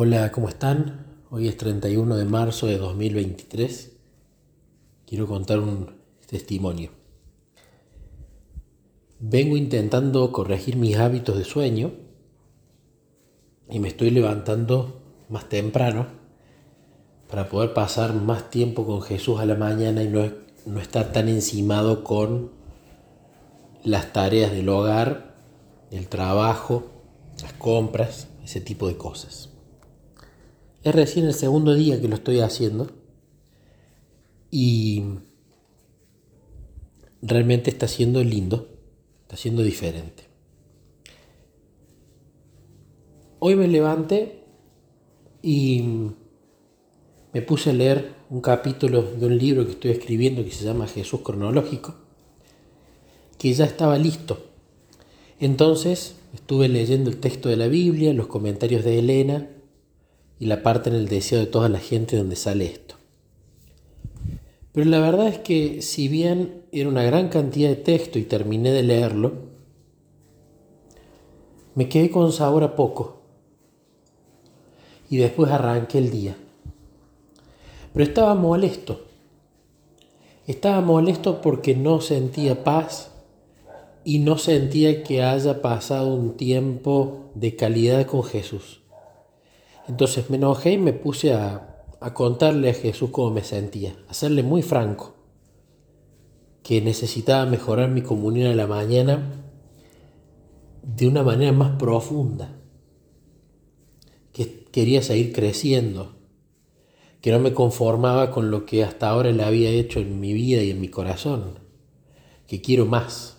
Hola, ¿cómo están? Hoy es 31 de marzo de 2023. Quiero contar un testimonio. Vengo intentando corregir mis hábitos de sueño y me estoy levantando más temprano para poder pasar más tiempo con Jesús a la mañana y no, no estar tan encimado con las tareas del hogar, el trabajo, las compras, ese tipo de cosas. Es recién el segundo día que lo estoy haciendo y realmente está siendo lindo, está siendo diferente. Hoy me levanté y me puse a leer un capítulo de un libro que estoy escribiendo que se llama Jesús cronológico, que ya estaba listo. Entonces estuve leyendo el texto de la Biblia, los comentarios de Elena, y la parte en el deseo de toda la gente donde sale esto. Pero la verdad es que si bien era una gran cantidad de texto y terminé de leerlo, me quedé con sabor a poco. Y después arranqué el día. Pero estaba molesto. Estaba molesto porque no sentía paz y no sentía que haya pasado un tiempo de calidad con Jesús. Entonces me enojé y me puse a, contarle a Jesús cómo me sentía, a serle muy franco, que necesitaba mejorar mi comunión a la mañana de una manera más profunda, que quería seguir creciendo, que no me conformaba con lo que hasta ahora le había hecho en mi vida y en mi corazón, que quiero más.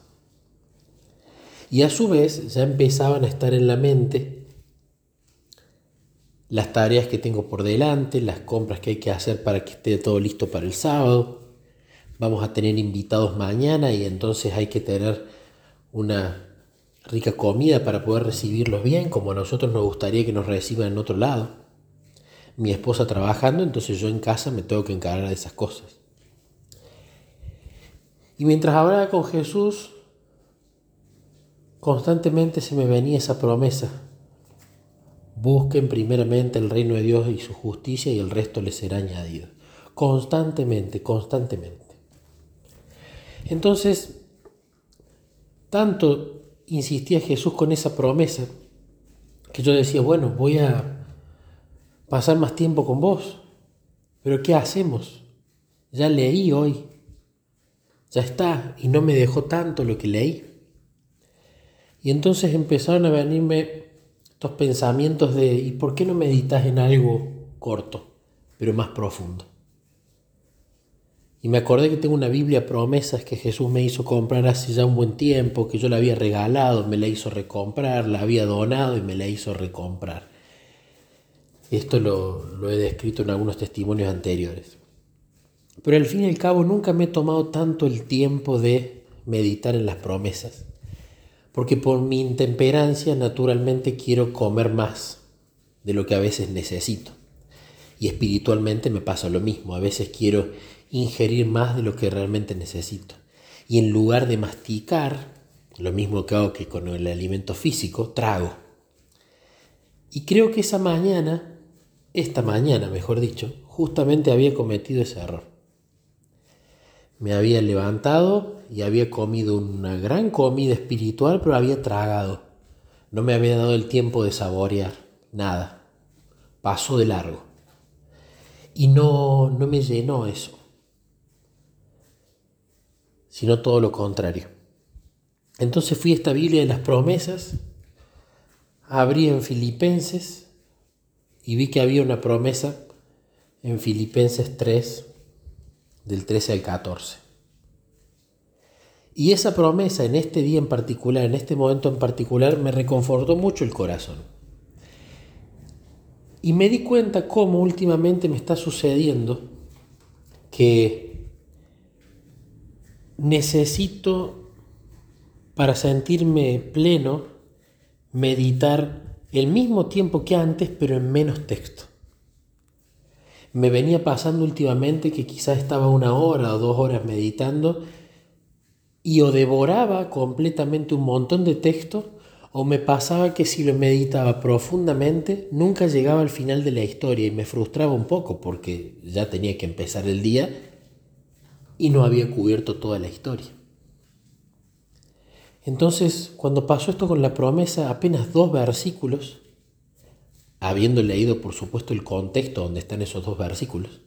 Y a su vez ya empezaban a estar en la mente las tareas que tengo por delante, las compras que hay que hacer para que esté todo listo para el sábado. Vamos a tener invitados mañana y entonces hay que tener una rica comida para poder recibirlos bien, como a nosotros nos gustaría que nos reciban en otro lado. Mi esposa trabajando, entonces yo en casa me tengo que encargar de esas cosas. Y mientras hablaba con Jesús, constantemente se me venía esa promesa Busquen primeramente el reino de Dios y su justicia y el resto les será añadido. Constantemente, constantemente. Entonces, tanto insistía Jesús con esa promesa que yo decía, bueno, voy a pasar más tiempo con vos. Pero ¿qué hacemos? Ya leí hoy. Ya está. Y no me dejó tanto lo que leí. Y entonces empezaron a venirme estos pensamientos de ¿y por qué no meditas en algo corto, pero más profundo? Y me acordé que tengo una Biblia promesas que Jesús me hizo comprar hace ya un buen tiempo, que yo la había regalado, me la hizo recomprar, la había donado y me la hizo recomprar. Esto lo, lo he descrito en algunos testimonios anteriores. Pero al fin y al cabo nunca me he tomado tanto el tiempo de meditar en las promesas porque por mi intemperancia naturalmente quiero comer más de lo que a veces necesito. Y espiritualmente me pasa lo mismo, a veces quiero ingerir más de lo que realmente necesito. Y en lugar de masticar, lo mismo que hago que con el alimento físico, trago. Y creo que esa mañana, esta mañana mejor dicho, justamente había cometido ese error. Me había levantado y había comido una gran comida espiritual, pero había tragado. No me había dado el tiempo de saborear nada. Pasó de largo. Y no, no me llenó eso, sino todo lo contrario. Entonces fui a esta Biblia de las promesas, abrí en Filipenses y vi que había una promesa en Filipenses 3, del 13 al 14. Y esa promesa en este día en particular, en este momento en particular, me reconfortó mucho el corazón. Y me di cuenta cómo últimamente me está sucediendo que necesito, para sentirme pleno, meditar el mismo tiempo que antes, pero en menos texto me venía pasando últimamente que quizás estaba una hora o dos horas meditando y o devoraba completamente un montón de texto o me pasaba que si lo meditaba profundamente nunca llegaba al final de la historia y me frustraba un poco porque ya tenía que empezar el día y no había cubierto toda la historia. Entonces, cuando pasó esto con la promesa, apenas dos versículos, habiendo leído por supuesto el contexto donde están esos dos versículos,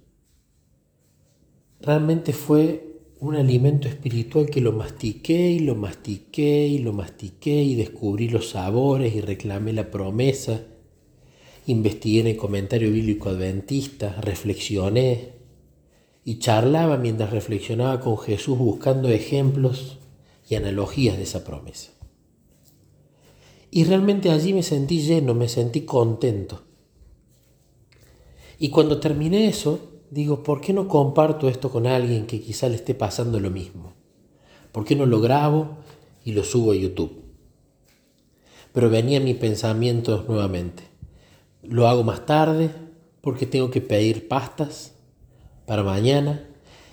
realmente fue un alimento espiritual que lo mastiqué y lo mastiqué y lo mastiqué y descubrí los sabores y reclamé la promesa, investigué en el comentario bíblico adventista, reflexioné y charlaba mientras reflexionaba con Jesús buscando ejemplos y analogías de esa promesa. Y realmente allí me sentí lleno, me sentí contento. Y cuando terminé eso, digo, ¿por qué no comparto esto con alguien que quizá le esté pasando lo mismo? ¿Por qué no lo grabo y lo subo a YouTube? Pero venía mi pensamiento nuevamente. Lo hago más tarde porque tengo que pedir pastas para mañana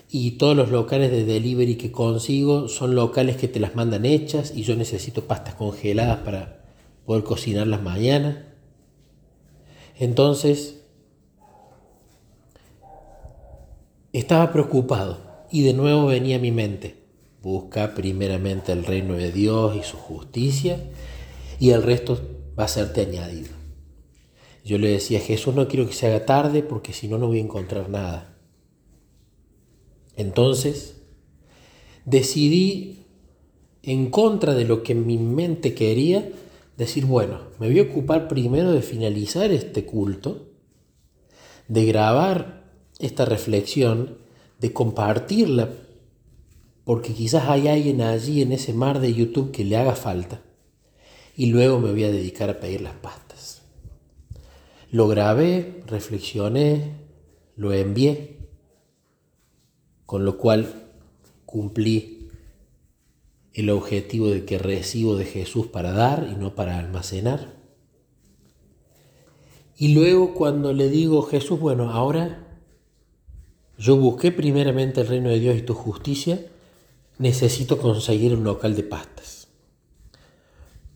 y todos los locales de delivery que consigo son locales que te las mandan hechas y yo necesito pastas congeladas para poder cocinarlas mañana. Entonces Estaba preocupado y de nuevo venía a mi mente, busca primeramente el reino de Dios y su justicia y el resto va a serte añadido. Yo le decía, Jesús no quiero que se haga tarde porque si no, no voy a encontrar nada. Entonces, decidí, en contra de lo que mi mente quería, decir, bueno, me voy a ocupar primero de finalizar este culto, de grabar esta reflexión, de compartirla, porque quizás hay alguien allí en ese mar de YouTube que le haga falta. Y luego me voy a dedicar a pedir las pastas. Lo grabé, reflexioné, lo envié, con lo cual cumplí el objetivo de que recibo de Jesús para dar y no para almacenar. Y luego cuando le digo, Jesús, bueno, ahora yo busqué primeramente el reino de Dios y tu justicia, necesito conseguir un local de pastas.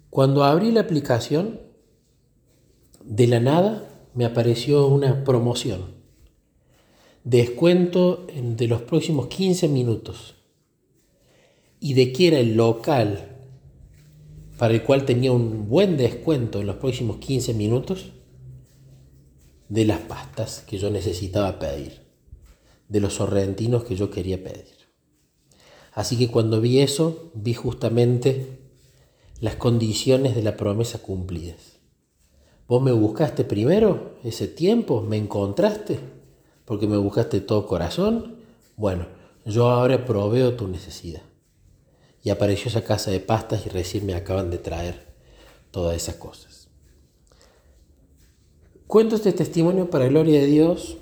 Cuando abrí la aplicación, de la nada me apareció una promoción. Descuento de los próximos 15 minutos. Y de que era el local para el cual tenía un buen descuento en los próximos 15 minutos de las pastas que yo necesitaba pedir de los sorrentinos que yo quería pedir. Así que cuando vi eso, vi justamente las condiciones de la promesa cumplidas. Vos me buscaste primero ese tiempo, me encontraste, porque me buscaste todo corazón. Bueno, yo ahora proveo tu necesidad. Y apareció esa casa de pastas y recién me acaban de traer todas esas cosas. Cuento este testimonio para gloria de Dios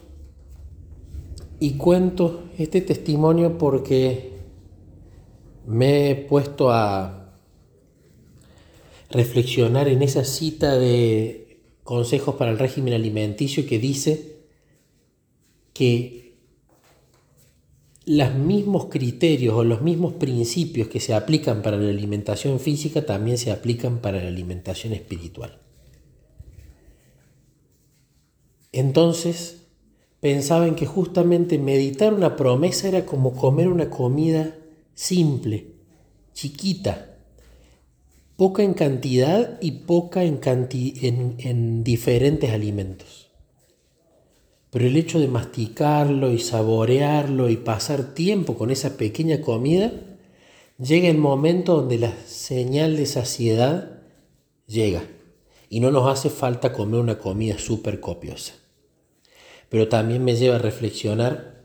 y cuento este testimonio porque me he puesto a reflexionar en esa cita de consejos para el régimen alimenticio que dice que los mismos criterios o los mismos principios que se aplican para la alimentación física también se aplican para la alimentación espiritual. Entonces, pensaba en que justamente meditar una promesa era como comer una comida simple, chiquita, poca en cantidad y poca en, en, diferentes alimentos. Pero el hecho de masticarlo y saborearlo y pasar tiempo con esa pequeña comida, llega el momento donde la señal de saciedad llega y no nos hace falta comer una comida súper copiosa pero también me lleva a reflexionar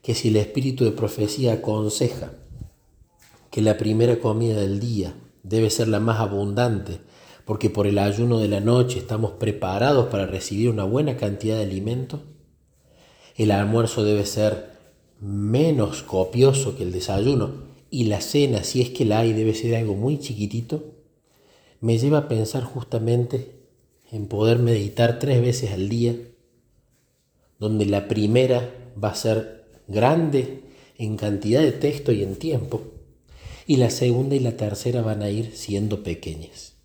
que si el espíritu de profecía aconseja que la primera comida del día debe ser la más abundante, porque por el ayuno de la noche estamos preparados para recibir una buena cantidad de alimento, el almuerzo debe ser menos copioso que el desayuno y la cena, si es que la hay, debe ser algo muy chiquitito, me lleva a pensar justamente en poder meditar tres veces al día donde la primera va a ser grande en cantidad de texto y en tiempo, y la segunda y la tercera van a ir siendo pequeñas.